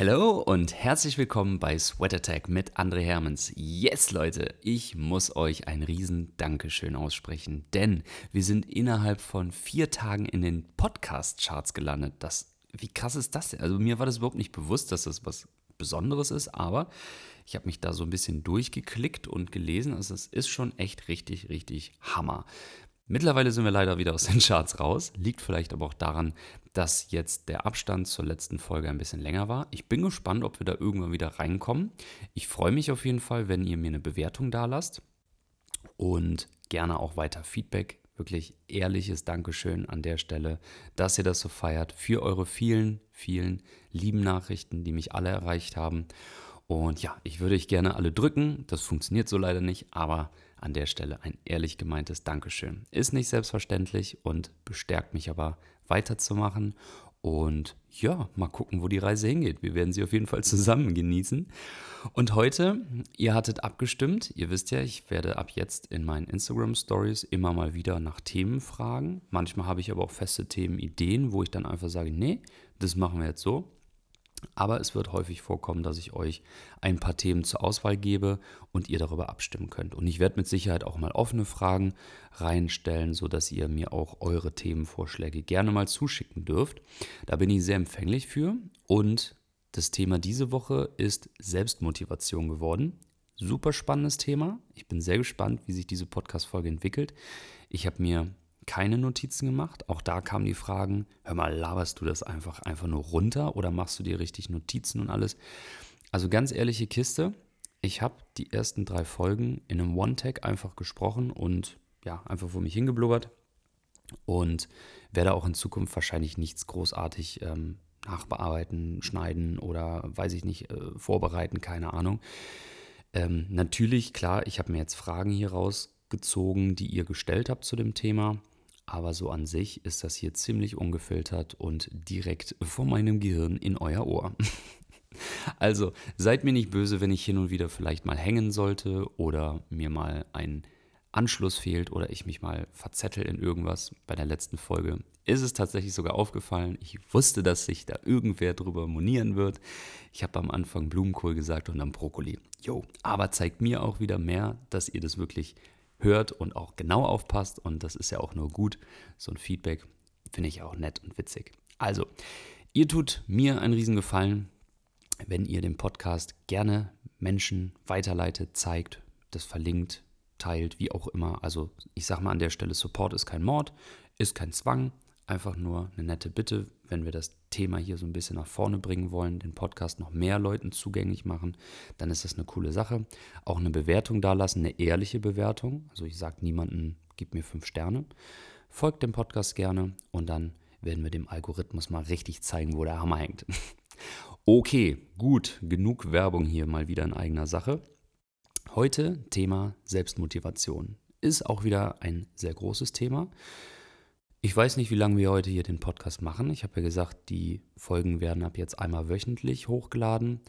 Hallo und herzlich willkommen bei Sweat Attack mit André Hermans. Yes, Leute, ich muss euch ein riesen Dankeschön aussprechen, denn wir sind innerhalb von vier Tagen in den Podcast-Charts gelandet. Das, wie krass ist das denn? Also mir war das überhaupt nicht bewusst, dass das was Besonderes ist, aber ich habe mich da so ein bisschen durchgeklickt und gelesen. Also es ist schon echt richtig, richtig Hammer. Mittlerweile sind wir leider wieder aus den Charts raus. Liegt vielleicht aber auch daran, dass jetzt der Abstand zur letzten Folge ein bisschen länger war. Ich bin gespannt, ob wir da irgendwann wieder reinkommen. Ich freue mich auf jeden Fall, wenn ihr mir eine Bewertung da lasst und gerne auch weiter Feedback. Wirklich ehrliches Dankeschön an der Stelle, dass ihr das so feiert für eure vielen, vielen lieben Nachrichten, die mich alle erreicht haben. Und ja, ich würde euch gerne alle drücken. Das funktioniert so leider nicht, aber an der Stelle ein ehrlich gemeintes Dankeschön. Ist nicht selbstverständlich und bestärkt mich aber weiterzumachen. Und ja, mal gucken, wo die Reise hingeht. Wir werden sie auf jeden Fall zusammen genießen. Und heute, ihr hattet abgestimmt. Ihr wisst ja, ich werde ab jetzt in meinen Instagram Stories immer mal wieder nach Themen fragen. Manchmal habe ich aber auch feste Themenideen, wo ich dann einfach sage, nee, das machen wir jetzt so. Aber es wird häufig vorkommen, dass ich euch ein paar Themen zur Auswahl gebe und ihr darüber abstimmen könnt. Und ich werde mit Sicherheit auch mal offene Fragen reinstellen, sodass ihr mir auch eure Themenvorschläge gerne mal zuschicken dürft. Da bin ich sehr empfänglich für. Und das Thema diese Woche ist Selbstmotivation geworden. Super spannendes Thema. Ich bin sehr gespannt, wie sich diese Podcast-Folge entwickelt. Ich habe mir keine Notizen gemacht. Auch da kamen die Fragen, hör mal, laberst du das einfach, einfach nur runter oder machst du dir richtig Notizen und alles? Also ganz ehrliche Kiste, ich habe die ersten drei Folgen in einem One-Tag einfach gesprochen und ja, einfach vor mich hingeblubbert und werde auch in Zukunft wahrscheinlich nichts großartig ähm, nachbearbeiten, schneiden oder weiß ich nicht, äh, vorbereiten, keine Ahnung. Ähm, natürlich, klar, ich habe mir jetzt Fragen hier rausgezogen, die ihr gestellt habt zu dem Thema. Aber so an sich ist das hier ziemlich ungefiltert und direkt vor meinem Gehirn in euer Ohr. Also seid mir nicht böse, wenn ich hin und wieder vielleicht mal hängen sollte oder mir mal ein Anschluss fehlt oder ich mich mal verzettel in irgendwas. Bei der letzten Folge ist es tatsächlich sogar aufgefallen. Ich wusste, dass sich da irgendwer drüber monieren wird. Ich habe am Anfang Blumenkohl gesagt und dann Brokkoli. Jo, aber zeigt mir auch wieder mehr, dass ihr das wirklich hört und auch genau aufpasst. Und das ist ja auch nur gut. So ein Feedback finde ich auch nett und witzig. Also, ihr tut mir einen Riesengefallen, wenn ihr den Podcast gerne Menschen weiterleitet, zeigt, das verlinkt, teilt, wie auch immer. Also ich sage mal an der Stelle, Support ist kein Mord, ist kein Zwang, einfach nur eine nette Bitte, wenn wir das Thema hier so ein bisschen nach vorne bringen wollen, den Podcast noch mehr Leuten zugänglich machen, dann ist das eine coole Sache. Auch eine Bewertung dalassen, eine ehrliche Bewertung. Also ich sage niemanden, gib mir fünf Sterne. Folgt dem Podcast gerne und dann werden wir dem Algorithmus mal richtig zeigen, wo der Hammer hängt. Okay, gut, genug Werbung hier mal wieder in eigener Sache. Heute Thema Selbstmotivation. Ist auch wieder ein sehr großes Thema. Ich weiß nicht, wie lange wir heute hier den Podcast machen. Ich habe ja gesagt, die Folgen werden ab jetzt einmal wöchentlich hochgeladen.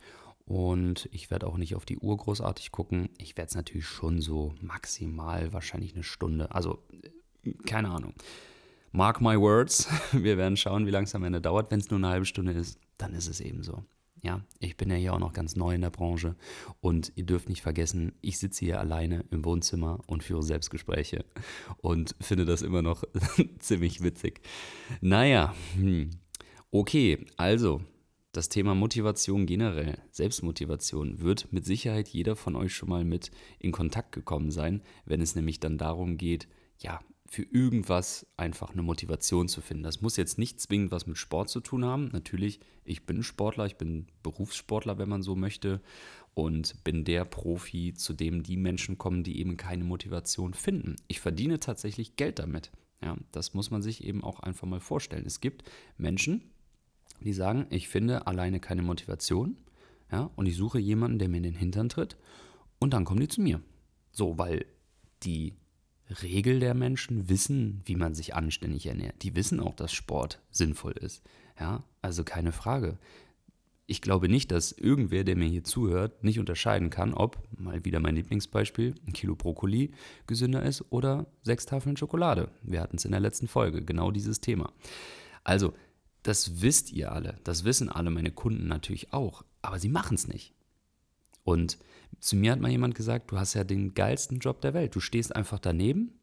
Und ich werde auch nicht auf die Uhr großartig gucken. Ich werde es natürlich schon so maximal wahrscheinlich eine Stunde. Also, keine Ahnung. Mark my words. Wir werden schauen, wie lange es am Ende dauert. Wenn es nur eine halbe Stunde ist, dann ist es eben so. Ja, ich bin ja hier auch noch ganz neu in der Branche und ihr dürft nicht vergessen, ich sitze hier alleine im Wohnzimmer und führe Selbstgespräche und finde das immer noch ziemlich witzig. Naja, hm. okay, also das Thema Motivation generell, Selbstmotivation, wird mit Sicherheit jeder von euch schon mal mit in Kontakt gekommen sein, wenn es nämlich dann darum geht, ja, für irgendwas einfach eine Motivation zu finden. Das muss jetzt nicht zwingend was mit Sport zu tun haben. Natürlich, ich bin Sportler, ich bin Berufssportler, wenn man so möchte, und bin der Profi, zu dem die Menschen kommen, die eben keine Motivation finden. Ich verdiene tatsächlich Geld damit. Ja, das muss man sich eben auch einfach mal vorstellen. Es gibt Menschen, die sagen, ich finde alleine keine Motivation, ja, und ich suche jemanden, der mir in den Hintern tritt, und dann kommen die zu mir. So, weil die Regel der Menschen wissen, wie man sich anständig ernährt. Die wissen auch, dass Sport sinnvoll ist. Ja, also keine Frage. Ich glaube nicht, dass irgendwer, der mir hier zuhört, nicht unterscheiden kann, ob, mal wieder mein Lieblingsbeispiel, ein Kilo Brokkoli gesünder ist oder sechs Tafeln Schokolade. Wir hatten es in der letzten Folge, genau dieses Thema. Also, das wisst ihr alle, das wissen alle meine Kunden natürlich auch, aber sie machen es nicht. Und zu mir hat mal jemand gesagt, du hast ja den geilsten Job der Welt. Du stehst einfach daneben,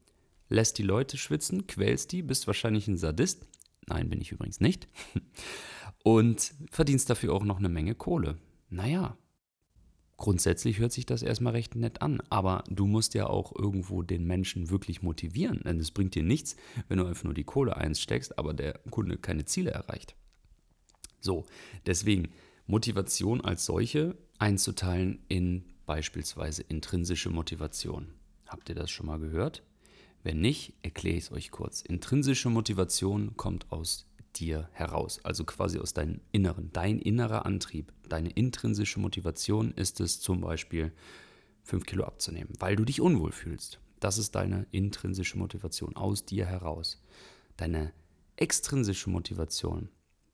lässt die Leute schwitzen, quälst die, bist wahrscheinlich ein Sadist. Nein, bin ich übrigens nicht. Und verdienst dafür auch noch eine Menge Kohle. Naja, grundsätzlich hört sich das erstmal recht nett an, aber du musst ja auch irgendwo den Menschen wirklich motivieren, denn es bringt dir nichts, wenn du einfach nur die Kohle einsteckst, aber der Kunde keine Ziele erreicht. So, deswegen Motivation als solche einzuteilen in beispielsweise intrinsische Motivation. Habt ihr das schon mal gehört? Wenn nicht, erkläre ich es euch kurz. Intrinsische Motivation kommt aus dir heraus, also quasi aus deinem Inneren. Dein innerer Antrieb, deine intrinsische Motivation ist es zum Beispiel, 5 Kilo abzunehmen, weil du dich unwohl fühlst. Das ist deine intrinsische Motivation aus dir heraus. Deine extrinsische Motivation,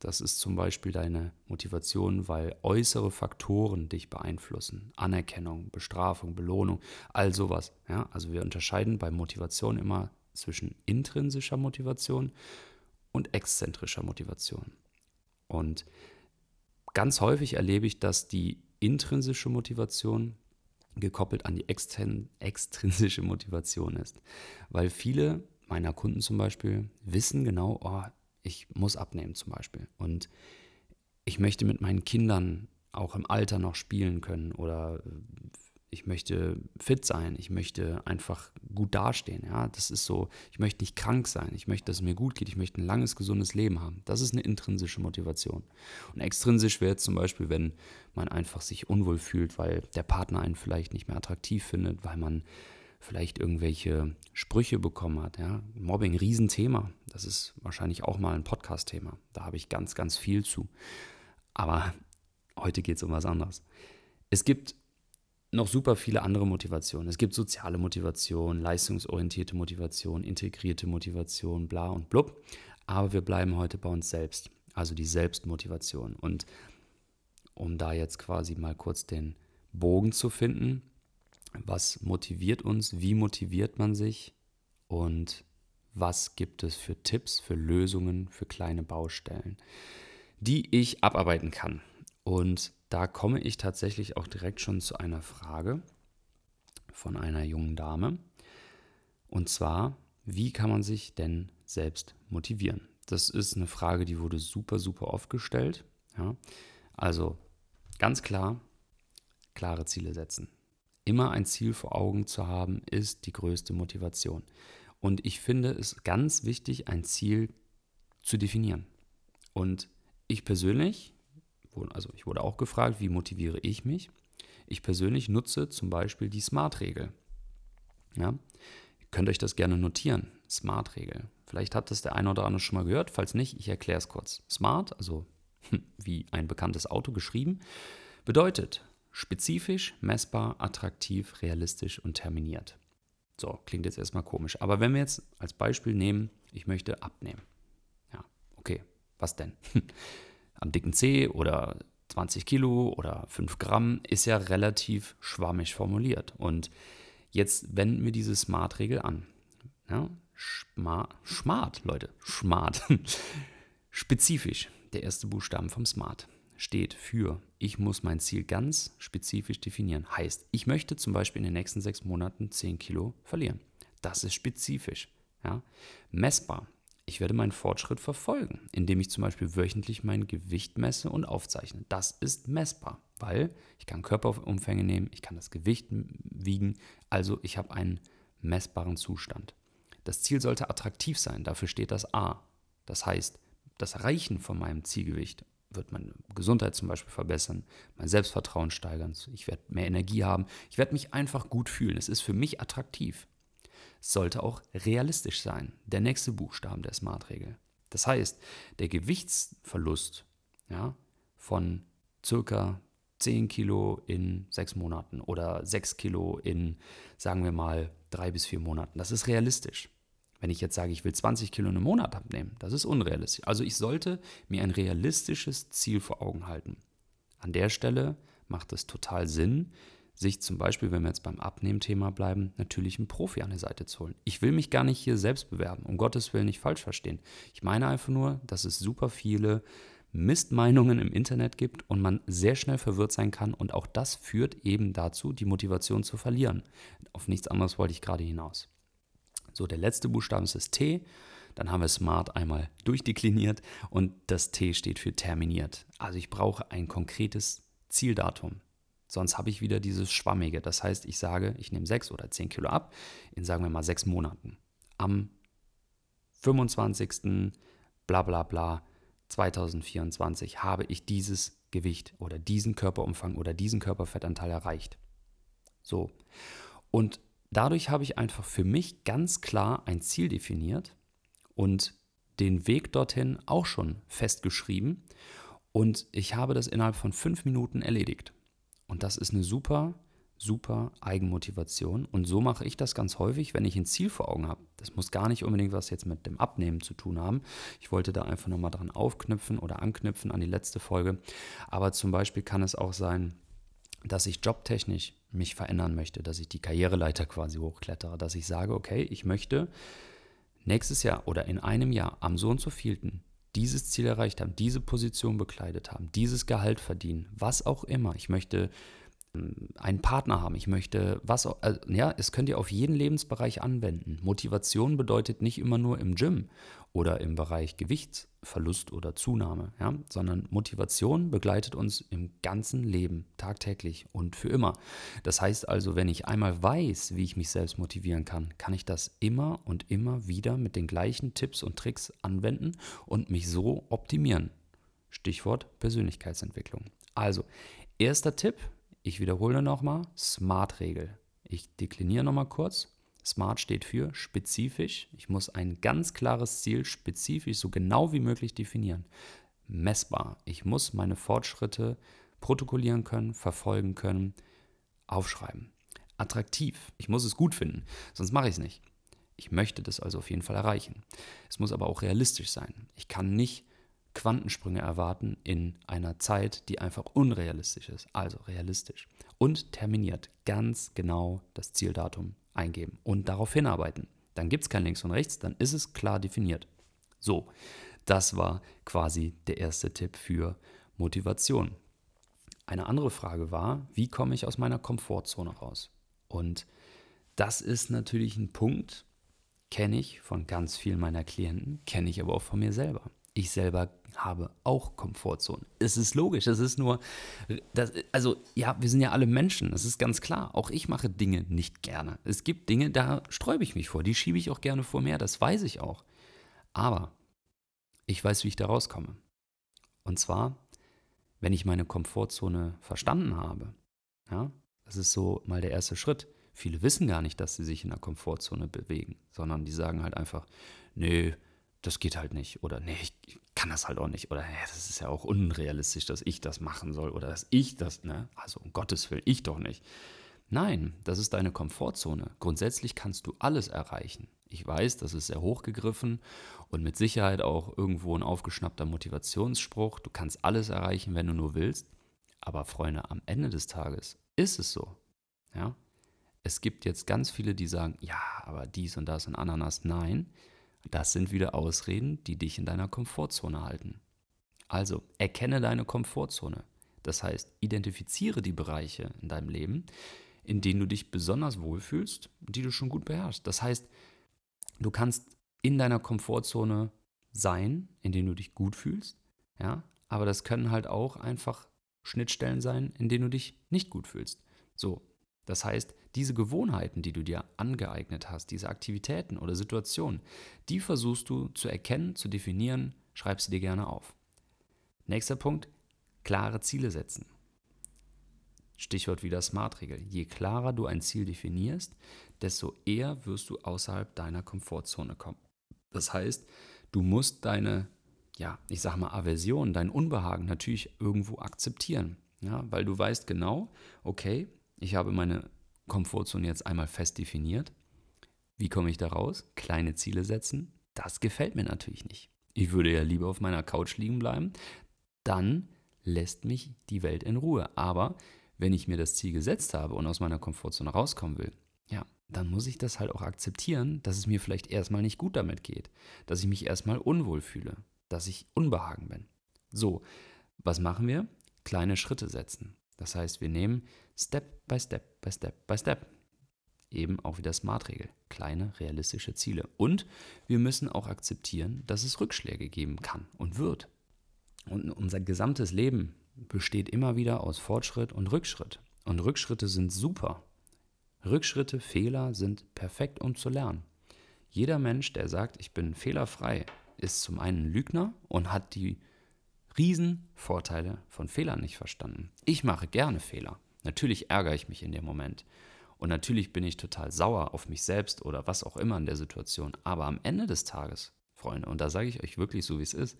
das ist zum Beispiel deine Motivation, weil äußere Faktoren dich beeinflussen. Anerkennung, Bestrafung, Belohnung, all sowas. Ja? Also wir unterscheiden bei Motivation immer zwischen intrinsischer Motivation und exzentrischer Motivation. Und ganz häufig erlebe ich, dass die intrinsische Motivation gekoppelt an die extrinsische Motivation ist. Weil viele meiner Kunden zum Beispiel wissen genau, oh, ich muss abnehmen zum Beispiel. Und ich möchte mit meinen Kindern auch im Alter noch spielen können oder ich möchte fit sein, ich möchte einfach gut dastehen. Ja, das ist so, ich möchte nicht krank sein, ich möchte, dass es mir gut geht, ich möchte ein langes, gesundes Leben haben. Das ist eine intrinsische Motivation. Und extrinsisch wäre jetzt zum Beispiel, wenn man einfach sich unwohl fühlt, weil der Partner einen vielleicht nicht mehr attraktiv findet, weil man vielleicht irgendwelche Sprüche bekommen hat. Ja? Mobbing, Riesenthema. Das ist wahrscheinlich auch mal ein Podcast-Thema. Da habe ich ganz, ganz viel zu. Aber heute geht es um was anderes. Es gibt noch super viele andere Motivationen. Es gibt soziale Motivation, leistungsorientierte Motivation, integrierte Motivation, bla und blub. Aber wir bleiben heute bei uns selbst, also die Selbstmotivation. Und um da jetzt quasi mal kurz den Bogen zu finden, was motiviert uns, wie motiviert man sich und was gibt es für Tipps, für Lösungen, für kleine Baustellen, die ich abarbeiten kann. Und da komme ich tatsächlich auch direkt schon zu einer Frage von einer jungen Dame. Und zwar, wie kann man sich denn selbst motivieren? Das ist eine Frage, die wurde super, super oft gestellt. Ja? Also ganz klar, klare Ziele setzen. Immer ein Ziel vor Augen zu haben, ist die größte Motivation. Und ich finde es ganz wichtig, ein Ziel zu definieren. Und ich persönlich also ich wurde auch gefragt, wie motiviere ich mich? Ich persönlich nutze zum Beispiel die Smart-Regel. Ja? Ihr könnt euch das gerne notieren. Smart-Regel. Vielleicht hat das der eine oder andere schon mal gehört. Falls nicht, ich erkläre es kurz. Smart, also wie ein bekanntes Auto geschrieben, bedeutet spezifisch, messbar, attraktiv, realistisch und terminiert. So, klingt jetzt erstmal komisch. Aber wenn wir jetzt als Beispiel nehmen, ich möchte abnehmen. Ja, okay, was denn? am dicken C oder 20 Kilo oder 5 Gramm ist ja relativ schwammig formuliert. Und jetzt wenden wir diese Smart-Regel an. Ja, Schma Smart, Leute, Smart. Spezifisch, der erste Buchstaben vom Smart steht für, ich muss mein Ziel ganz spezifisch definieren. Heißt, ich möchte zum Beispiel in den nächsten sechs Monaten 10 Kilo verlieren. Das ist spezifisch. Ja? Messbar ich werde meinen Fortschritt verfolgen, indem ich zum Beispiel wöchentlich mein Gewicht messe und aufzeichne. Das ist messbar, weil ich kann Körperumfänge nehmen, ich kann das Gewicht wiegen, also ich habe einen messbaren Zustand. Das Ziel sollte attraktiv sein, dafür steht das A. Das heißt, das Erreichen von meinem Zielgewicht wird meine Gesundheit zum Beispiel verbessern, mein Selbstvertrauen steigern, ich werde mehr Energie haben, ich werde mich einfach gut fühlen. Es ist für mich attraktiv sollte auch realistisch sein. Der nächste Buchstaben der Smart-Regel. Das heißt, der Gewichtsverlust ja, von circa 10 Kilo in sechs Monaten oder 6 Kilo in, sagen wir mal, drei bis vier Monaten, das ist realistisch. Wenn ich jetzt sage, ich will 20 Kilo einem Monat abnehmen, das ist unrealistisch. Also ich sollte mir ein realistisches Ziel vor Augen halten. An der Stelle macht es total Sinn, sich zum Beispiel, wenn wir jetzt beim Abnehmthema bleiben, natürlich einen Profi an die Seite zu holen. Ich will mich gar nicht hier selbst bewerben, um Gottes Willen nicht falsch verstehen. Ich meine einfach nur, dass es super viele Mistmeinungen im Internet gibt und man sehr schnell verwirrt sein kann und auch das führt eben dazu, die Motivation zu verlieren. Auf nichts anderes wollte ich gerade hinaus. So, der letzte Buchstabe ist das T. Dann haben wir Smart einmal durchdekliniert und das T steht für terminiert. Also ich brauche ein konkretes Zieldatum. Sonst habe ich wieder dieses Schwammige. Das heißt, ich sage, ich nehme sechs oder zehn Kilo ab in, sagen wir mal, sechs Monaten. Am 25. bla bla bla 2024 habe ich dieses Gewicht oder diesen Körperumfang oder diesen Körperfettanteil erreicht. So. Und dadurch habe ich einfach für mich ganz klar ein Ziel definiert und den Weg dorthin auch schon festgeschrieben. Und ich habe das innerhalb von fünf Minuten erledigt. Und das ist eine super, super Eigenmotivation. Und so mache ich das ganz häufig, wenn ich ein Ziel vor Augen habe. Das muss gar nicht unbedingt was jetzt mit dem Abnehmen zu tun haben. Ich wollte da einfach nochmal dran aufknüpfen oder anknüpfen an die letzte Folge. Aber zum Beispiel kann es auch sein, dass ich jobtechnisch mich verändern möchte, dass ich die Karriereleiter quasi hochklettere, dass ich sage, okay, ich möchte nächstes Jahr oder in einem Jahr am so und so vielten dieses Ziel erreicht haben, diese Position bekleidet haben, dieses Gehalt verdienen, was auch immer. Ich möchte einen Partner haben, ich möchte was, also, ja, es könnt ihr auf jeden Lebensbereich anwenden. Motivation bedeutet nicht immer nur im Gym oder im Bereich Gewichtsverlust oder Zunahme, ja, sondern Motivation begleitet uns im ganzen Leben, tagtäglich und für immer. Das heißt also, wenn ich einmal weiß, wie ich mich selbst motivieren kann, kann ich das immer und immer wieder mit den gleichen Tipps und Tricks anwenden und mich so optimieren. Stichwort Persönlichkeitsentwicklung. Also, erster Tipp, ich wiederhole nochmal, Smart-Regel. Ich dekliniere nochmal kurz. Smart steht für spezifisch. Ich muss ein ganz klares Ziel spezifisch so genau wie möglich definieren. Messbar. Ich muss meine Fortschritte protokollieren können, verfolgen können, aufschreiben. Attraktiv. Ich muss es gut finden, sonst mache ich es nicht. Ich möchte das also auf jeden Fall erreichen. Es muss aber auch realistisch sein. Ich kann nicht Quantensprünge erwarten in einer Zeit, die einfach unrealistisch ist. Also realistisch. Und terminiert ganz genau das Zieldatum eingeben und darauf hinarbeiten. Dann gibt es kein Links und Rechts, dann ist es klar definiert. So, das war quasi der erste Tipp für Motivation. Eine andere Frage war, wie komme ich aus meiner Komfortzone raus? Und das ist natürlich ein Punkt, kenne ich von ganz vielen meiner Klienten, kenne ich aber auch von mir selber. Ich selber habe auch Komfortzonen. Es ist logisch, es ist nur, das, also ja, wir sind ja alle Menschen, das ist ganz klar. Auch ich mache Dinge nicht gerne. Es gibt Dinge, da sträube ich mich vor, die schiebe ich auch gerne vor mir, das weiß ich auch. Aber ich weiß, wie ich da rauskomme. Und zwar, wenn ich meine Komfortzone verstanden habe. Ja, das ist so mal der erste Schritt. Viele wissen gar nicht, dass sie sich in der Komfortzone bewegen, sondern die sagen halt einfach, nee, das geht halt nicht. Oder nee, ich kann das halt auch nicht. Oder nee, das ist ja auch unrealistisch, dass ich das machen soll. Oder dass ich das, ne? Also um Gottes Willen, ich doch nicht. Nein, das ist deine Komfortzone. Grundsätzlich kannst du alles erreichen. Ich weiß, das ist sehr hochgegriffen und mit Sicherheit auch irgendwo ein aufgeschnappter Motivationsspruch. Du kannst alles erreichen, wenn du nur willst. Aber Freunde, am Ende des Tages ist es so. Ja? Es gibt jetzt ganz viele, die sagen, ja, aber dies und das und Ananas. Nein, das sind wieder Ausreden, die dich in deiner Komfortzone halten. Also erkenne deine Komfortzone. Das heißt, identifiziere die Bereiche in deinem Leben, in denen du dich besonders wohlfühlst, die du schon gut beherrschst. Das heißt, du kannst in deiner Komfortzone sein, in denen du dich gut fühlst, ja, aber das können halt auch einfach Schnittstellen sein, in denen du dich nicht gut fühlst. So, das heißt, diese Gewohnheiten, die du dir angeeignet hast, diese Aktivitäten oder Situationen, die versuchst du zu erkennen, zu definieren, schreib sie dir gerne auf. Nächster Punkt, klare Ziele setzen. Stichwort wieder Smart-Regel. Je klarer du ein Ziel definierst, desto eher wirst du außerhalb deiner Komfortzone kommen. Das heißt, du musst deine, ja, ich sag mal, Aversion, dein Unbehagen natürlich irgendwo akzeptieren. Ja, weil du weißt genau, okay, ich habe meine Komfortzone jetzt einmal fest definiert. Wie komme ich da raus? Kleine Ziele setzen. Das gefällt mir natürlich nicht. Ich würde ja lieber auf meiner Couch liegen bleiben. Dann lässt mich die Welt in Ruhe. Aber wenn ich mir das Ziel gesetzt habe und aus meiner Komfortzone rauskommen will, ja, dann muss ich das halt auch akzeptieren, dass es mir vielleicht erstmal nicht gut damit geht, dass ich mich erstmal unwohl fühle, dass ich unbehagen bin. So, was machen wir? Kleine Schritte setzen. Das heißt, wir nehmen Step by Step by Step by Step. Eben auch wieder Smart-Regel. Kleine, realistische Ziele. Und wir müssen auch akzeptieren, dass es Rückschläge geben kann und wird. Und unser gesamtes Leben besteht immer wieder aus Fortschritt und Rückschritt. Und Rückschritte sind super. Rückschritte, Fehler sind perfekt, um zu lernen. Jeder Mensch, der sagt, ich bin fehlerfrei, ist zum einen Lügner und hat die Riesenvorteile von Fehlern nicht verstanden. Ich mache gerne Fehler. Natürlich ärgere ich mich in dem Moment. Und natürlich bin ich total sauer auf mich selbst oder was auch immer in der Situation. Aber am Ende des Tages, Freunde, und da sage ich euch wirklich so, wie es ist,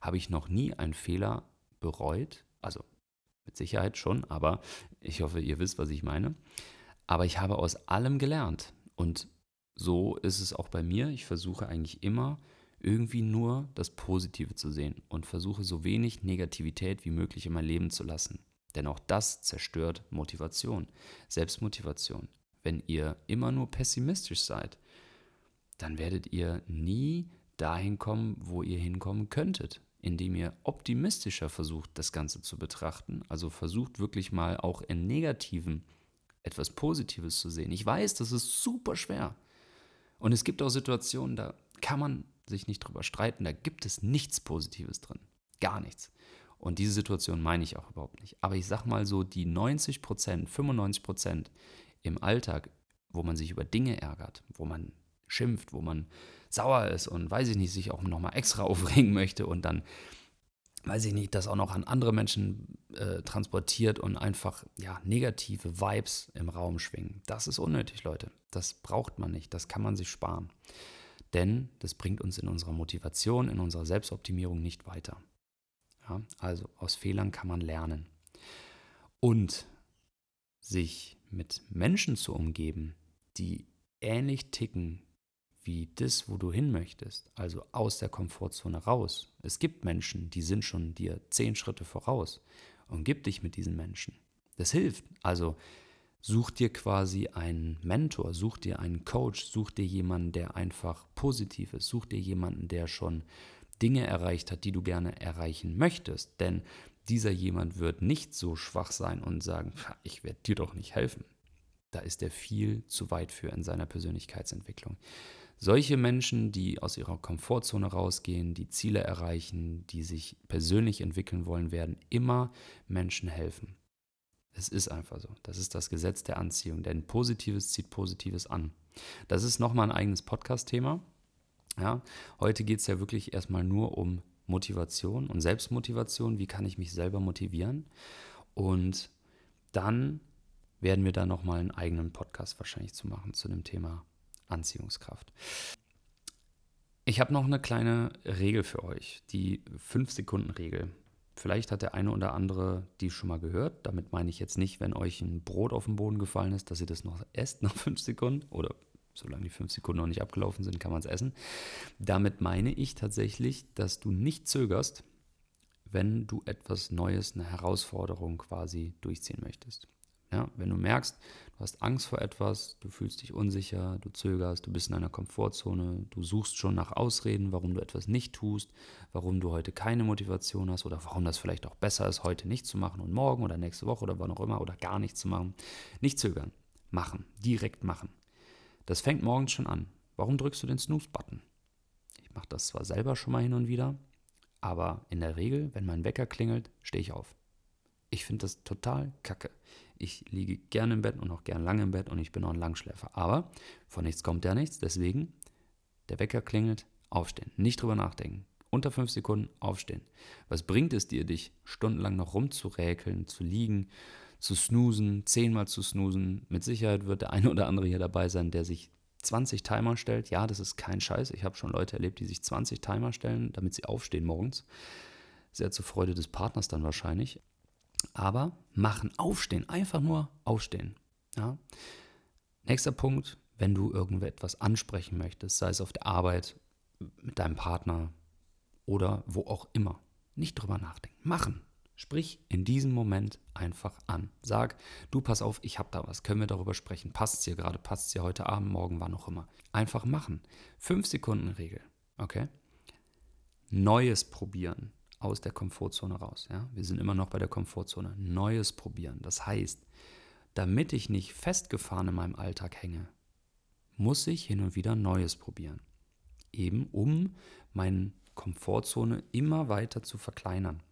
habe ich noch nie einen Fehler bereut. Also mit Sicherheit schon, aber ich hoffe, ihr wisst, was ich meine. Aber ich habe aus allem gelernt. Und so ist es auch bei mir. Ich versuche eigentlich immer irgendwie nur das Positive zu sehen und versuche so wenig Negativität wie möglich in mein Leben zu lassen. Denn auch das zerstört Motivation, Selbstmotivation. Wenn ihr immer nur pessimistisch seid, dann werdet ihr nie dahin kommen, wo ihr hinkommen könntet, indem ihr optimistischer versucht, das Ganze zu betrachten. Also versucht wirklich mal auch in negativen etwas Positives zu sehen. Ich weiß, das ist super schwer. Und es gibt auch Situationen, da kann man sich nicht drüber streiten, da gibt es nichts Positives drin. Gar nichts. Und diese Situation meine ich auch überhaupt nicht. Aber ich sag mal so, die 90 Prozent, 95 Prozent im Alltag, wo man sich über Dinge ärgert, wo man schimpft, wo man sauer ist und weiß ich nicht, sich auch nochmal extra aufregen möchte und dann weiß ich nicht, das auch noch an andere Menschen äh, transportiert und einfach ja, negative Vibes im Raum schwingen. Das ist unnötig, Leute. Das braucht man nicht. Das kann man sich sparen. Denn das bringt uns in unserer Motivation, in unserer Selbstoptimierung nicht weiter. Ja, also aus Fehlern kann man lernen. Und sich mit Menschen zu umgeben, die ähnlich ticken wie das, wo du hin möchtest, also aus der Komfortzone raus. Es gibt Menschen, die sind schon dir zehn Schritte voraus und gib dich mit diesen Menschen. Das hilft. Also such dir quasi einen Mentor, such dir einen Coach, such dir jemanden, der einfach positiv ist, such dir jemanden, der schon Dinge erreicht hat, die du gerne erreichen möchtest. Denn dieser jemand wird nicht so schwach sein und sagen, ich werde dir doch nicht helfen. Da ist er viel zu weit für in seiner Persönlichkeitsentwicklung. Solche Menschen, die aus ihrer Komfortzone rausgehen, die Ziele erreichen, die sich persönlich entwickeln wollen, werden immer Menschen helfen. Es ist einfach so. Das ist das Gesetz der Anziehung, denn Positives zieht Positives an. Das ist nochmal ein eigenes Podcast-Thema. Ja, heute geht es ja wirklich erstmal nur um Motivation und Selbstmotivation. Wie kann ich mich selber motivieren? Und dann werden wir da nochmal einen eigenen Podcast wahrscheinlich zu machen zu dem Thema Anziehungskraft. Ich habe noch eine kleine Regel für euch, die 5-Sekunden-Regel. Vielleicht hat der eine oder andere die schon mal gehört. Damit meine ich jetzt nicht, wenn euch ein Brot auf den Boden gefallen ist, dass ihr das noch esst nach 5 Sekunden oder solange die 5 Sekunden noch nicht abgelaufen sind, kann man es essen. Damit meine ich tatsächlich, dass du nicht zögerst, wenn du etwas Neues, eine Herausforderung quasi durchziehen möchtest. Ja, wenn du merkst, du hast Angst vor etwas, du fühlst dich unsicher, du zögerst, du bist in einer Komfortzone, du suchst schon nach Ausreden, warum du etwas nicht tust, warum du heute keine Motivation hast oder warum das vielleicht auch besser ist, heute nicht zu machen und morgen oder nächste Woche oder wann auch immer oder gar nicht zu machen. Nicht zögern, machen, direkt machen. Das fängt morgens schon an. Warum drückst du den Snooze-Button? Ich mache das zwar selber schon mal hin und wieder, aber in der Regel, wenn mein Wecker klingelt, stehe ich auf. Ich finde das total kacke. Ich liege gerne im Bett und auch gern lange im Bett und ich bin auch ein Langschläfer. Aber von nichts kommt ja nichts. Deswegen, der Wecker klingelt, aufstehen. Nicht drüber nachdenken. Unter fünf Sekunden aufstehen. Was bringt es dir, dich stundenlang noch rumzuräkeln, zu liegen, zu snoosen, zehnmal zu snoosen? Mit Sicherheit wird der eine oder andere hier dabei sein, der sich 20 Timer stellt. Ja, das ist kein Scheiß. Ich habe schon Leute erlebt, die sich 20 Timer stellen, damit sie aufstehen morgens. Sehr zur Freude des Partners dann wahrscheinlich. Aber machen, aufstehen, einfach nur aufstehen. Ja? Nächster Punkt, wenn du irgendetwas ansprechen möchtest, sei es auf der Arbeit, mit deinem Partner oder wo auch immer. Nicht drüber nachdenken. Machen. Sprich in diesem Moment einfach an. Sag, du pass auf, ich habe da was, können wir darüber sprechen. Passt dir gerade, passt es dir heute Abend, morgen, wann auch immer. Einfach machen. Fünf Sekunden Regel, okay? Neues probieren aus der Komfortzone raus. Ja? Wir sind immer noch bei der Komfortzone. Neues probieren. Das heißt, damit ich nicht festgefahren in meinem Alltag hänge, muss ich hin und wieder Neues probieren. Eben um meine Komfortzone immer weiter zu verkleinern.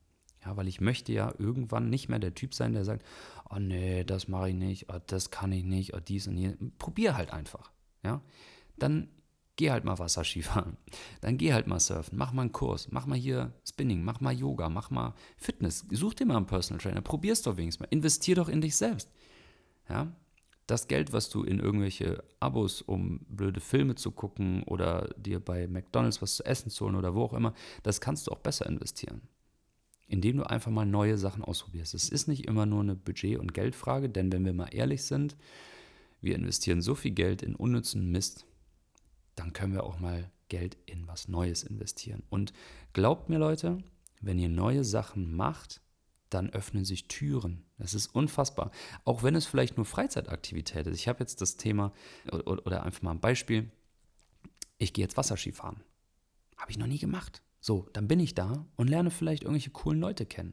Ja, weil ich möchte ja irgendwann nicht mehr der Typ sein, der sagt, oh nee, das mache ich nicht, oh, das kann ich nicht, oh, dies und jenes. Probier halt einfach. Ja? Dann geh halt mal Wasserski fahren. Dann geh halt mal surfen, mach mal einen Kurs, mach mal hier Spinning, mach mal Yoga, mach mal Fitness, such dir mal einen Personal Trainer, probier's doch wenigstens mal, investier doch in dich selbst. Ja? Das Geld, was du in irgendwelche Abos, um blöde Filme zu gucken oder dir bei McDonalds was zu essen zu holen oder wo auch immer, das kannst du auch besser investieren. Indem du einfach mal neue Sachen ausprobierst. Es ist nicht immer nur eine Budget- und Geldfrage, denn wenn wir mal ehrlich sind, wir investieren so viel Geld in unnützen Mist, dann können wir auch mal Geld in was Neues investieren. Und glaubt mir, Leute, wenn ihr neue Sachen macht, dann öffnen sich Türen. Das ist unfassbar. Auch wenn es vielleicht nur Freizeitaktivität ist. Ich habe jetzt das Thema, oder einfach mal ein Beispiel. Ich gehe jetzt Wasserski fahren. Habe ich noch nie gemacht. So, dann bin ich da und lerne vielleicht irgendwelche coolen Leute kennen.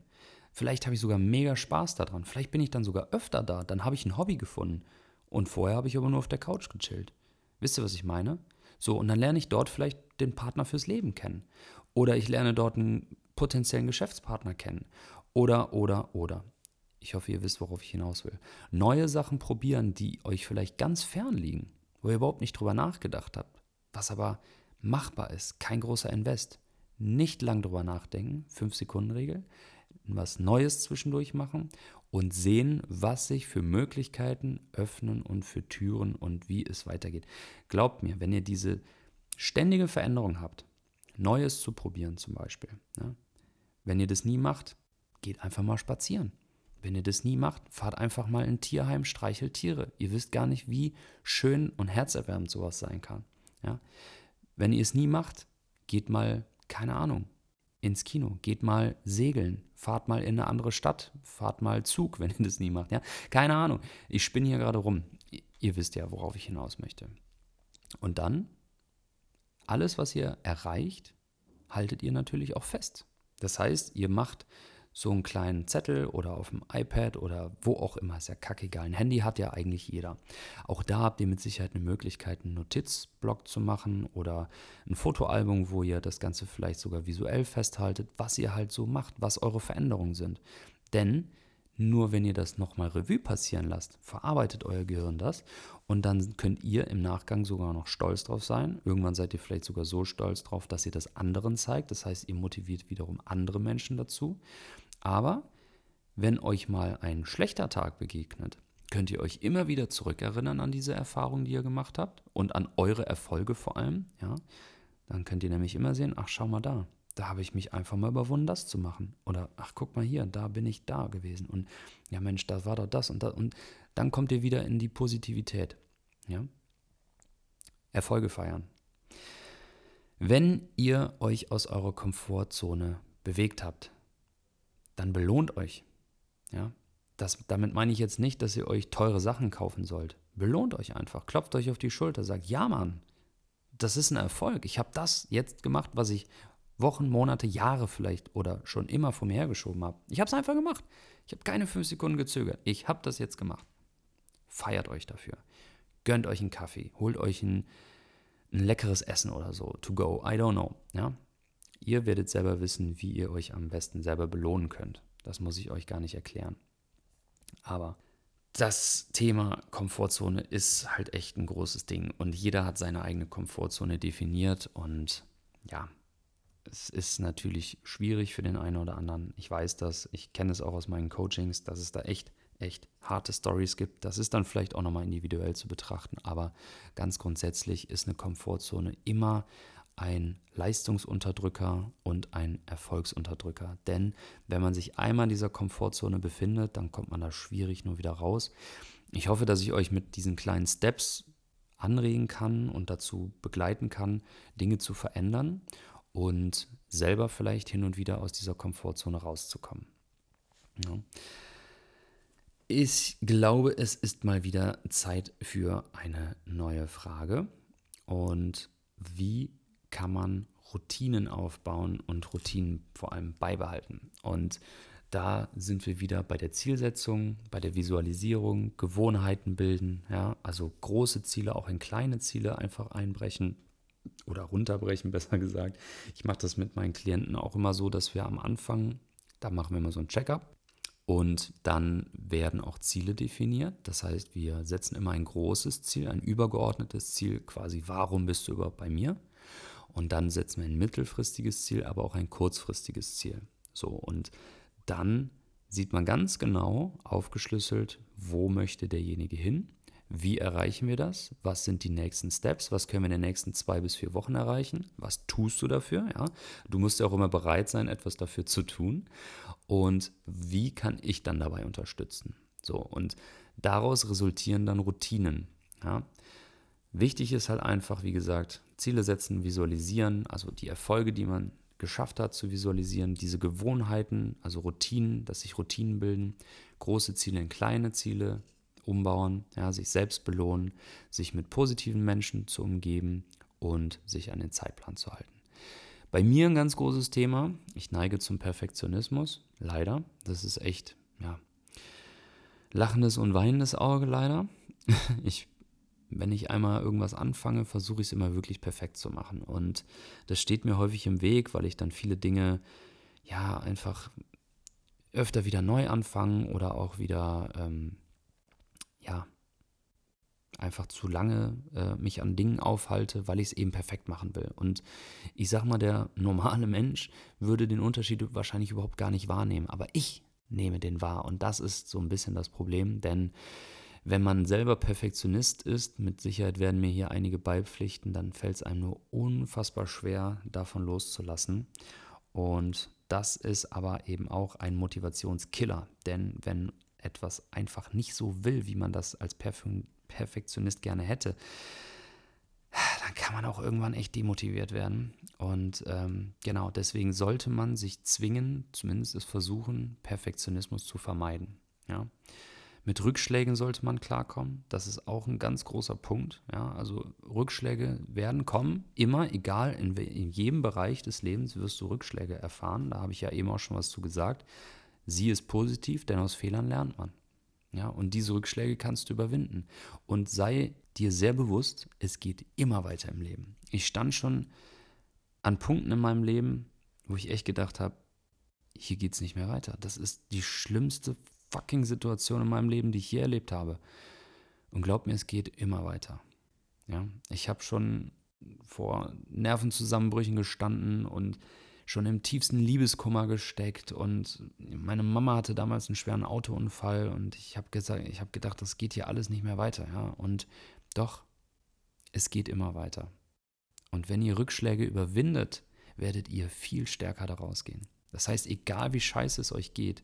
Vielleicht habe ich sogar mega Spaß daran. Vielleicht bin ich dann sogar öfter da. Dann habe ich ein Hobby gefunden. Und vorher habe ich aber nur auf der Couch gechillt. Wisst ihr, was ich meine? So, und dann lerne ich dort vielleicht den Partner fürs Leben kennen. Oder ich lerne dort einen potenziellen Geschäftspartner kennen. Oder, oder, oder. Ich hoffe, ihr wisst, worauf ich hinaus will. Neue Sachen probieren, die euch vielleicht ganz fern liegen, wo ihr überhaupt nicht drüber nachgedacht habt, was aber machbar ist, kein großer Invest. Nicht lang drüber nachdenken, 5-Sekunden-Regel, was Neues zwischendurch machen und sehen, was sich für Möglichkeiten öffnen und für Türen und wie es weitergeht. Glaubt mir, wenn ihr diese ständige Veränderung habt, Neues zu probieren zum Beispiel, ja, wenn ihr das nie macht, geht einfach mal spazieren. Wenn ihr das nie macht, fahrt einfach mal in ein Tierheim, streichelt Tiere. Ihr wisst gar nicht, wie schön und herzerwärmend sowas sein kann. Ja? Wenn ihr es nie macht, geht mal, keine Ahnung, ins Kino, geht mal segeln, fahrt mal in eine andere Stadt, fahrt mal Zug, wenn ihr das nie macht. Ja? Keine Ahnung, ich spinne hier gerade rum. Ihr wisst ja, worauf ich hinaus möchte. Und dann, alles, was ihr erreicht, haltet ihr natürlich auch fest. Das heißt, ihr macht so einen kleinen Zettel oder auf dem iPad oder wo auch immer, ist ja kackegal. Ein Handy hat ja eigentlich jeder. Auch da habt ihr mit Sicherheit eine Möglichkeit, einen Notizblock zu machen oder ein Fotoalbum, wo ihr das Ganze vielleicht sogar visuell festhaltet, was ihr halt so macht, was eure Veränderungen sind. Denn nur wenn ihr das nochmal Revue passieren lasst, verarbeitet euer Gehirn das und dann könnt ihr im Nachgang sogar noch stolz drauf sein. Irgendwann seid ihr vielleicht sogar so stolz drauf, dass ihr das anderen zeigt. Das heißt, ihr motiviert wiederum andere Menschen dazu. Aber wenn euch mal ein schlechter Tag begegnet, könnt ihr euch immer wieder zurückerinnern an diese Erfahrung, die ihr gemacht habt und an eure Erfolge vor allem. Ja? Dann könnt ihr nämlich immer sehen, ach schau mal da, da habe ich mich einfach mal überwunden, das zu machen. Oder ach guck mal hier, da bin ich da gewesen. Und ja Mensch, da war doch das und das. Und dann kommt ihr wieder in die Positivität. Ja? Erfolge feiern. Wenn ihr euch aus eurer Komfortzone bewegt habt, dann belohnt euch. Ja? Das, damit meine ich jetzt nicht, dass ihr euch teure Sachen kaufen sollt. Belohnt euch einfach, klopft euch auf die Schulter, sagt, ja Mann, das ist ein Erfolg. Ich habe das jetzt gemacht, was ich Wochen, Monate, Jahre vielleicht oder schon immer vor mir hergeschoben habe. Ich habe es einfach gemacht. Ich habe keine fünf Sekunden gezögert. Ich habe das jetzt gemacht. Feiert euch dafür. Gönnt euch einen Kaffee, holt euch ein, ein leckeres Essen oder so, to go, I don't know. Ja? Ihr werdet selber wissen, wie ihr euch am besten selber belohnen könnt. Das muss ich euch gar nicht erklären. Aber das Thema Komfortzone ist halt echt ein großes Ding und jeder hat seine eigene Komfortzone definiert und ja, es ist natürlich schwierig für den einen oder anderen. Ich weiß das, ich kenne es auch aus meinen Coachings, dass es da echt, echt harte Stories gibt. Das ist dann vielleicht auch nochmal individuell zu betrachten, aber ganz grundsätzlich ist eine Komfortzone immer ein Leistungsunterdrücker und ein Erfolgsunterdrücker. Denn wenn man sich einmal in dieser Komfortzone befindet, dann kommt man da schwierig nur wieder raus. Ich hoffe, dass ich euch mit diesen kleinen Steps anregen kann und dazu begleiten kann, Dinge zu verändern und selber vielleicht hin und wieder aus dieser Komfortzone rauszukommen. Ja. Ich glaube, es ist mal wieder Zeit für eine neue Frage. Und wie kann man Routinen aufbauen und Routinen vor allem beibehalten? Und da sind wir wieder bei der Zielsetzung, bei der Visualisierung, Gewohnheiten bilden, ja, also große Ziele auch in kleine Ziele einfach einbrechen oder runterbrechen, besser gesagt. Ich mache das mit meinen Klienten auch immer so, dass wir am Anfang, da machen wir immer so ein Checkup und dann werden auch Ziele definiert. Das heißt, wir setzen immer ein großes Ziel, ein übergeordnetes Ziel, quasi, warum bist du überhaupt bei mir? Und dann setzen wir ein mittelfristiges Ziel, aber auch ein kurzfristiges Ziel. So, und dann sieht man ganz genau aufgeschlüsselt, wo möchte derjenige hin, wie erreichen wir das, was sind die nächsten Steps, was können wir in den nächsten zwei bis vier Wochen erreichen, was tust du dafür, ja. Du musst ja auch immer bereit sein, etwas dafür zu tun und wie kann ich dann dabei unterstützen. So, und daraus resultieren dann Routinen, ja. Wichtig ist halt einfach, wie gesagt, Ziele setzen, visualisieren, also die Erfolge, die man geschafft hat zu visualisieren, diese Gewohnheiten, also Routinen, dass sich Routinen bilden, große Ziele in kleine Ziele umbauen, ja, sich selbst belohnen, sich mit positiven Menschen zu umgeben und sich an den Zeitplan zu halten. Bei mir ein ganz großes Thema, ich neige zum Perfektionismus, leider. Das ist echt, ja, lachendes und weinendes Auge leider. Ich wenn ich einmal irgendwas anfange, versuche ich es immer wirklich perfekt zu machen. Und das steht mir häufig im Weg, weil ich dann viele Dinge ja einfach öfter wieder neu anfangen oder auch wieder ähm, ja einfach zu lange äh, mich an Dingen aufhalte, weil ich es eben perfekt machen will. Und ich sag mal, der normale Mensch würde den Unterschied wahrscheinlich überhaupt gar nicht wahrnehmen, aber ich nehme den wahr und das ist so ein bisschen das Problem, denn wenn man selber Perfektionist ist, mit Sicherheit werden mir hier einige beipflichten, dann fällt es einem nur unfassbar schwer, davon loszulassen. Und das ist aber eben auch ein Motivationskiller. Denn wenn etwas einfach nicht so will, wie man das als Perf Perfektionist gerne hätte, dann kann man auch irgendwann echt demotiviert werden. Und ähm, genau deswegen sollte man sich zwingen, zumindest es versuchen, Perfektionismus zu vermeiden. Ja. Mit Rückschlägen sollte man klarkommen. Das ist auch ein ganz großer Punkt. Ja, also Rückschläge werden kommen, immer, egal in, in jedem Bereich des Lebens wirst du Rückschläge erfahren. Da habe ich ja eben auch schon was zu gesagt. Sieh es positiv, denn aus Fehlern lernt man. Ja, und diese Rückschläge kannst du überwinden. Und sei dir sehr bewusst, es geht immer weiter im Leben. Ich stand schon an Punkten in meinem Leben, wo ich echt gedacht habe, hier geht es nicht mehr weiter. Das ist die schlimmste fucking Situation in meinem Leben, die ich je erlebt habe. Und glaub mir, es geht immer weiter. Ja, ich habe schon vor Nervenzusammenbrüchen gestanden und schon im tiefsten Liebeskummer gesteckt und meine Mama hatte damals einen schweren Autounfall und ich habe gesagt, ich habe gedacht, das geht hier alles nicht mehr weiter, ja, und doch es geht immer weiter. Und wenn ihr Rückschläge überwindet, werdet ihr viel stärker daraus gehen. Das heißt, egal wie scheiße es euch geht,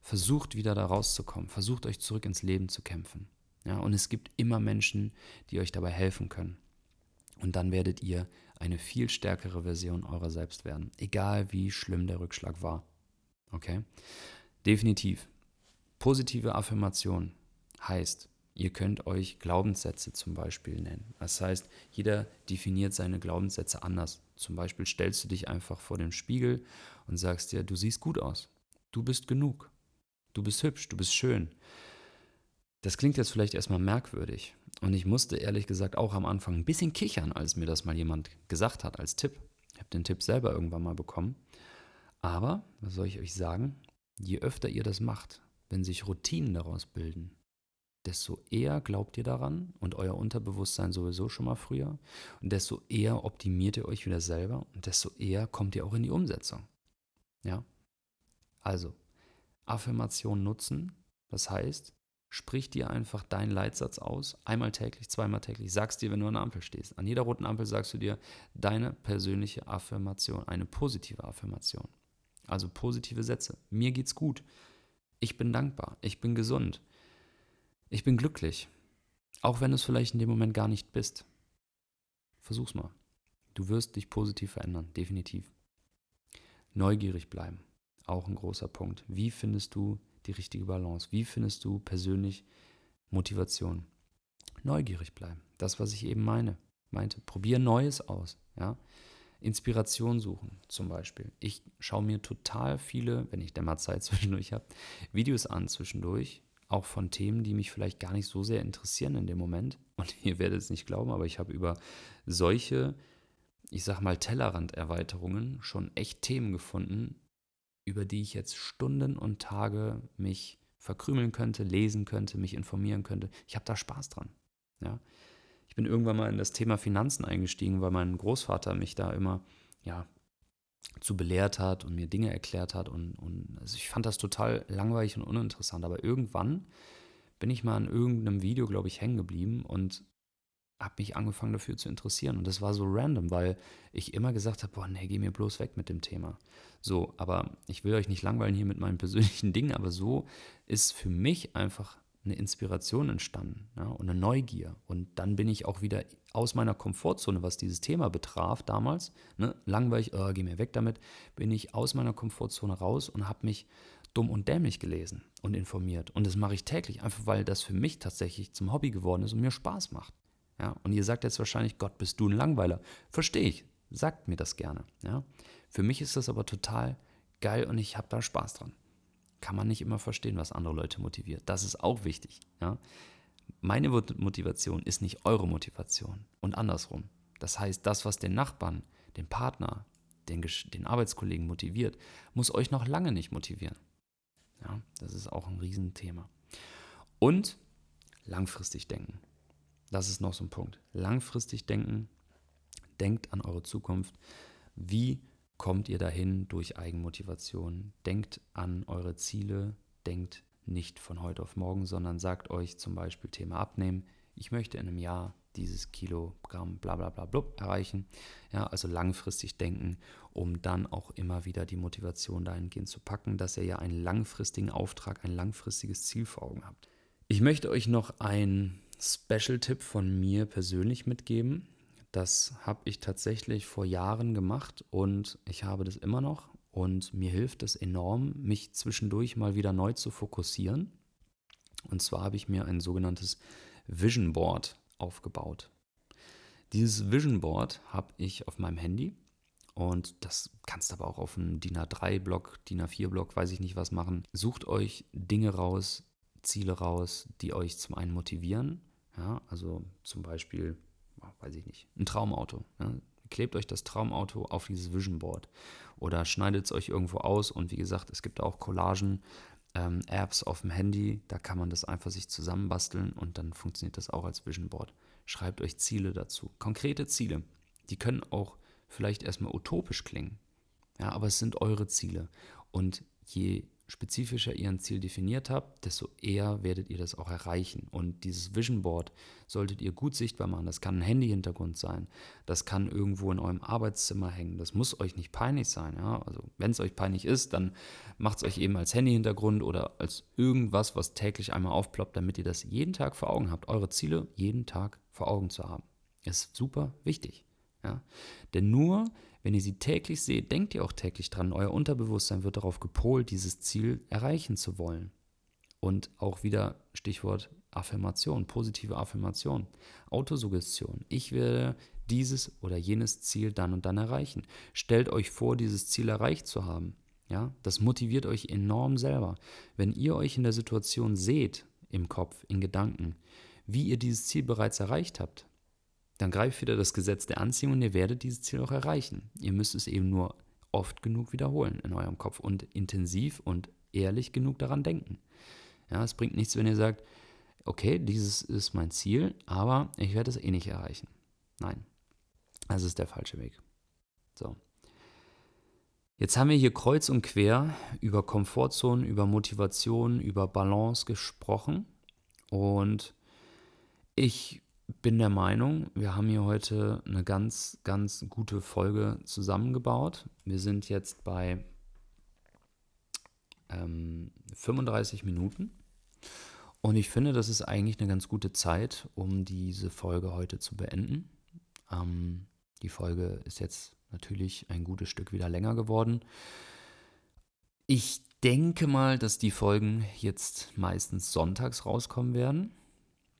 versucht wieder da rauszukommen, versucht euch zurück ins Leben zu kämpfen. Ja, und es gibt immer Menschen, die euch dabei helfen können. Und dann werdet ihr eine viel stärkere Version eurer selbst werden, egal wie schlimm der Rückschlag war. Okay? Definitiv. Positive Affirmation heißt, ihr könnt euch Glaubenssätze zum Beispiel nennen. Das heißt, jeder definiert seine Glaubenssätze anders. Zum Beispiel stellst du dich einfach vor den Spiegel und sagst dir, du siehst gut aus, du bist genug, du bist hübsch, du bist schön. Das klingt jetzt vielleicht erstmal merkwürdig. Und ich musste ehrlich gesagt auch am Anfang ein bisschen kichern, als mir das mal jemand gesagt hat als Tipp. Ich habe den Tipp selber irgendwann mal bekommen. Aber, was soll ich euch sagen, je öfter ihr das macht, wenn sich Routinen daraus bilden, desto eher glaubt ihr daran und euer Unterbewusstsein sowieso schon mal früher und desto eher optimiert ihr euch wieder selber und desto eher kommt ihr auch in die Umsetzung. Ja? Also, Affirmation nutzen. Das heißt, sprich dir einfach deinen Leitsatz aus, einmal täglich, zweimal täglich. Sagst dir, wenn du an der Ampel stehst. An jeder roten Ampel sagst du dir deine persönliche Affirmation, eine positive Affirmation. Also positive Sätze. Mir geht's gut. Ich bin dankbar. Ich bin gesund. Ich bin glücklich. Auch wenn du es vielleicht in dem Moment gar nicht bist. Versuch's mal. Du wirst dich positiv verändern, definitiv. Neugierig bleiben auch ein großer Punkt. Wie findest du die richtige Balance? Wie findest du persönlich Motivation? Neugierig bleiben. Das, was ich eben meine, meinte. Probier Neues aus. Ja? Inspiration suchen, zum Beispiel. Ich schaue mir total viele, wenn ich denn mal Zeit zwischendurch habe, Videos an zwischendurch, auch von Themen, die mich vielleicht gar nicht so sehr interessieren in dem Moment. Und ihr werdet es nicht glauben, aber ich habe über solche, ich sag mal, Tellerrand-Erweiterungen schon echt Themen gefunden, über die ich jetzt Stunden und Tage mich verkrümeln könnte, lesen könnte, mich informieren könnte. Ich habe da Spaß dran. Ja. Ich bin irgendwann mal in das Thema Finanzen eingestiegen, weil mein Großvater mich da immer, ja, zu belehrt hat und mir Dinge erklärt hat. Und, und also ich fand das total langweilig und uninteressant. Aber irgendwann bin ich mal in irgendeinem Video, glaube ich, hängen geblieben und habe mich angefangen dafür zu interessieren. Und das war so random, weil ich immer gesagt habe, boah, nee, geh mir bloß weg mit dem Thema. So, aber ich will euch nicht langweilen hier mit meinen persönlichen Dingen, aber so ist für mich einfach eine Inspiration entstanden ja, und eine Neugier. Und dann bin ich auch wieder aus meiner Komfortzone, was dieses Thema betraf damals, ne, langweilig, oh, geh mir weg damit, bin ich aus meiner Komfortzone raus und habe mich dumm und dämlich gelesen und informiert. Und das mache ich täglich, einfach weil das für mich tatsächlich zum Hobby geworden ist und mir Spaß macht. Ja, und ihr sagt jetzt wahrscheinlich, Gott, bist du ein Langweiler. Verstehe ich, sagt mir das gerne. Ja. Für mich ist das aber total geil und ich habe da Spaß dran kann man nicht immer verstehen, was andere Leute motiviert. Das ist auch wichtig. Ja? Meine Motivation ist nicht eure Motivation und andersrum. Das heißt, das, was den Nachbarn, den Partner, den, den Arbeitskollegen motiviert, muss euch noch lange nicht motivieren. Ja, das ist auch ein Riesenthema. Und langfristig denken. Das ist noch so ein Punkt. Langfristig denken. Denkt an eure Zukunft. Wie kommt ihr dahin durch Eigenmotivation. Denkt an eure Ziele, denkt nicht von heute auf morgen, sondern sagt euch zum Beispiel Thema Abnehmen. Ich möchte in einem Jahr dieses Kilogramm bla bla bla blub erreichen. Ja, also langfristig denken, um dann auch immer wieder die Motivation dahingehend zu packen, dass ihr ja einen langfristigen Auftrag, ein langfristiges Ziel vor Augen habt. Ich möchte euch noch einen Special-Tipp von mir persönlich mitgeben. Das habe ich tatsächlich vor Jahren gemacht und ich habe das immer noch. Und mir hilft es enorm, mich zwischendurch mal wieder neu zu fokussieren. Und zwar habe ich mir ein sogenanntes Vision Board aufgebaut. Dieses Vision Board habe ich auf meinem Handy und das kannst du aber auch auf einem DIN A3-Block, DIN A4-Block, weiß ich nicht was machen. Sucht euch Dinge raus, Ziele raus, die euch zum einen motivieren. Ja, also zum Beispiel weiß ich nicht, ein Traumauto. Ja? Klebt euch das Traumauto auf dieses Vision Board oder schneidet es euch irgendwo aus. Und wie gesagt, es gibt auch Collagen, ähm, Apps auf dem Handy, da kann man das einfach sich zusammenbasteln und dann funktioniert das auch als Vision Board. Schreibt euch Ziele dazu, konkrete Ziele. Die können auch vielleicht erstmal utopisch klingen, ja, aber es sind eure Ziele. Und je spezifischer ihr ein Ziel definiert habt, desto eher werdet ihr das auch erreichen. Und dieses Vision Board solltet ihr gut sichtbar machen. Das kann ein Handy-Hintergrund sein. Das kann irgendwo in eurem Arbeitszimmer hängen. Das muss euch nicht peinlich sein. Ja? Also wenn es euch peinlich ist, dann macht es euch eben als Handy-Hintergrund oder als irgendwas, was täglich einmal aufploppt, damit ihr das jeden Tag vor Augen habt. Eure Ziele jeden Tag vor Augen zu haben. Ist super wichtig. Ja? Denn nur wenn ihr sie täglich seht, denkt ihr auch täglich dran. Euer Unterbewusstsein wird darauf gepolt, dieses Ziel erreichen zu wollen. Und auch wieder Stichwort Affirmation, positive Affirmation, Autosuggestion. Ich werde dieses oder jenes Ziel dann und dann erreichen. Stellt euch vor, dieses Ziel erreicht zu haben. Ja, das motiviert euch enorm selber. Wenn ihr euch in der Situation seht, im Kopf, in Gedanken, wie ihr dieses Ziel bereits erreicht habt, dann greift wieder das Gesetz der Anziehung und ihr werdet dieses Ziel auch erreichen. Ihr müsst es eben nur oft genug wiederholen in eurem Kopf und intensiv und ehrlich genug daran denken. Ja, es bringt nichts, wenn ihr sagt, okay, dieses ist mein Ziel, aber ich werde es eh nicht erreichen. Nein, das ist der falsche Weg. So. Jetzt haben wir hier kreuz und quer über Komfortzonen, über Motivation, über Balance gesprochen und ich bin der Meinung, wir haben hier heute eine ganz, ganz gute Folge zusammengebaut. Wir sind jetzt bei ähm, 35 Minuten. Und ich finde, das ist eigentlich eine ganz gute Zeit, um diese Folge heute zu beenden. Ähm, die Folge ist jetzt natürlich ein gutes Stück wieder länger geworden. Ich denke mal, dass die Folgen jetzt meistens sonntags rauskommen werden.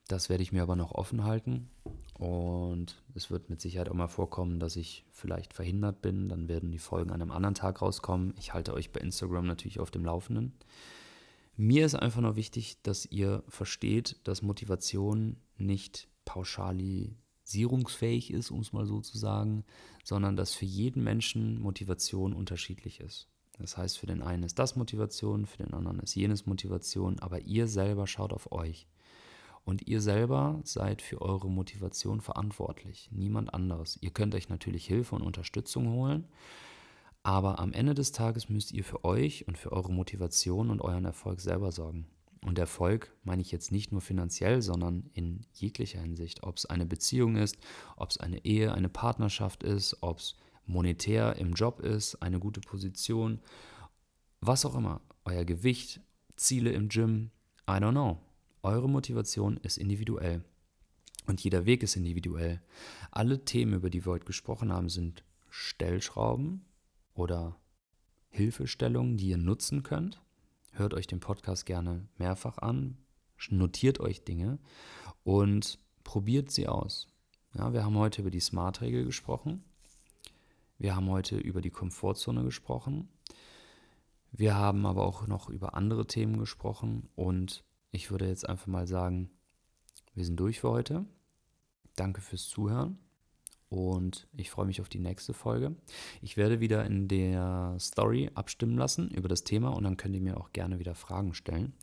Das werde ich mir aber noch offen halten. Und es wird mit Sicherheit auch mal vorkommen, dass ich vielleicht verhindert bin. Dann werden die Folgen an einem anderen Tag rauskommen. Ich halte euch bei Instagram natürlich auf dem Laufenden. Mir ist einfach nur wichtig, dass ihr versteht, dass Motivation nicht pauschalisierungsfähig ist, um es mal so zu sagen, sondern dass für jeden Menschen Motivation unterschiedlich ist. Das heißt, für den einen ist das Motivation, für den anderen ist jenes Motivation, aber ihr selber schaut auf euch. Und ihr selber seid für eure Motivation verantwortlich, niemand anderes. Ihr könnt euch natürlich Hilfe und Unterstützung holen, aber am Ende des Tages müsst ihr für euch und für eure Motivation und euren Erfolg selber sorgen. Und Erfolg meine ich jetzt nicht nur finanziell, sondern in jeglicher Hinsicht. Ob es eine Beziehung ist, ob es eine Ehe, eine Partnerschaft ist, ob es monetär im Job ist, eine gute Position, was auch immer, euer Gewicht, Ziele im Gym, I don't know. Eure Motivation ist individuell und jeder Weg ist individuell. Alle Themen, über die wir heute gesprochen haben, sind Stellschrauben oder Hilfestellungen, die ihr nutzen könnt. Hört euch den Podcast gerne mehrfach an, notiert euch Dinge und probiert sie aus. Ja, wir haben heute über die Smart-Regel gesprochen. Wir haben heute über die Komfortzone gesprochen. Wir haben aber auch noch über andere Themen gesprochen und ich würde jetzt einfach mal sagen, wir sind durch für heute. Danke fürs Zuhören und ich freue mich auf die nächste Folge. Ich werde wieder in der Story abstimmen lassen über das Thema und dann könnt ihr mir auch gerne wieder Fragen stellen.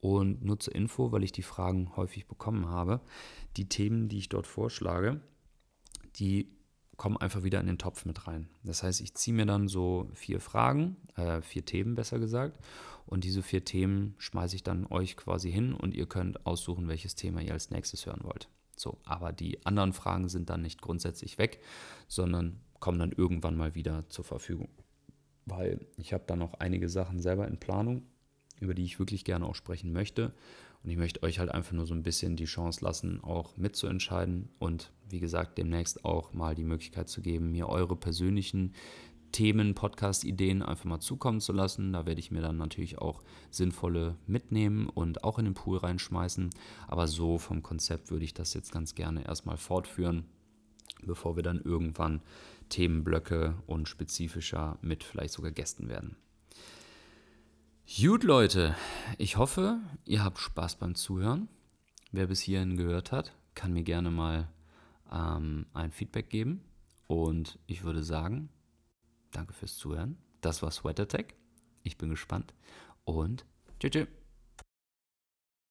Und nur zur Info, weil ich die Fragen häufig bekommen habe, die Themen, die ich dort vorschlage, die kommen einfach wieder in den Topf mit rein. Das heißt, ich ziehe mir dann so vier Fragen, äh, vier Themen besser gesagt, und diese vier Themen schmeiße ich dann euch quasi hin und ihr könnt aussuchen, welches Thema ihr als nächstes hören wollt. So, aber die anderen Fragen sind dann nicht grundsätzlich weg, sondern kommen dann irgendwann mal wieder zur Verfügung. Weil ich habe da noch einige Sachen selber in Planung, über die ich wirklich gerne auch sprechen möchte. Und ich möchte euch halt einfach nur so ein bisschen die Chance lassen, auch mitzuentscheiden und wie gesagt, demnächst auch mal die Möglichkeit zu geben, mir eure persönlichen Themen, Podcast-Ideen einfach mal zukommen zu lassen. Da werde ich mir dann natürlich auch sinnvolle mitnehmen und auch in den Pool reinschmeißen. Aber so vom Konzept würde ich das jetzt ganz gerne erstmal fortführen, bevor wir dann irgendwann Themenblöcke und spezifischer mit vielleicht sogar Gästen werden. Gut, Leute, ich hoffe, ihr habt Spaß beim Zuhören. Wer bis hierhin gehört hat, kann mir gerne mal ähm, ein Feedback geben. Und ich würde sagen, danke fürs Zuhören. Das war Sweat Attack. Ich bin gespannt und tschüss. tschüss.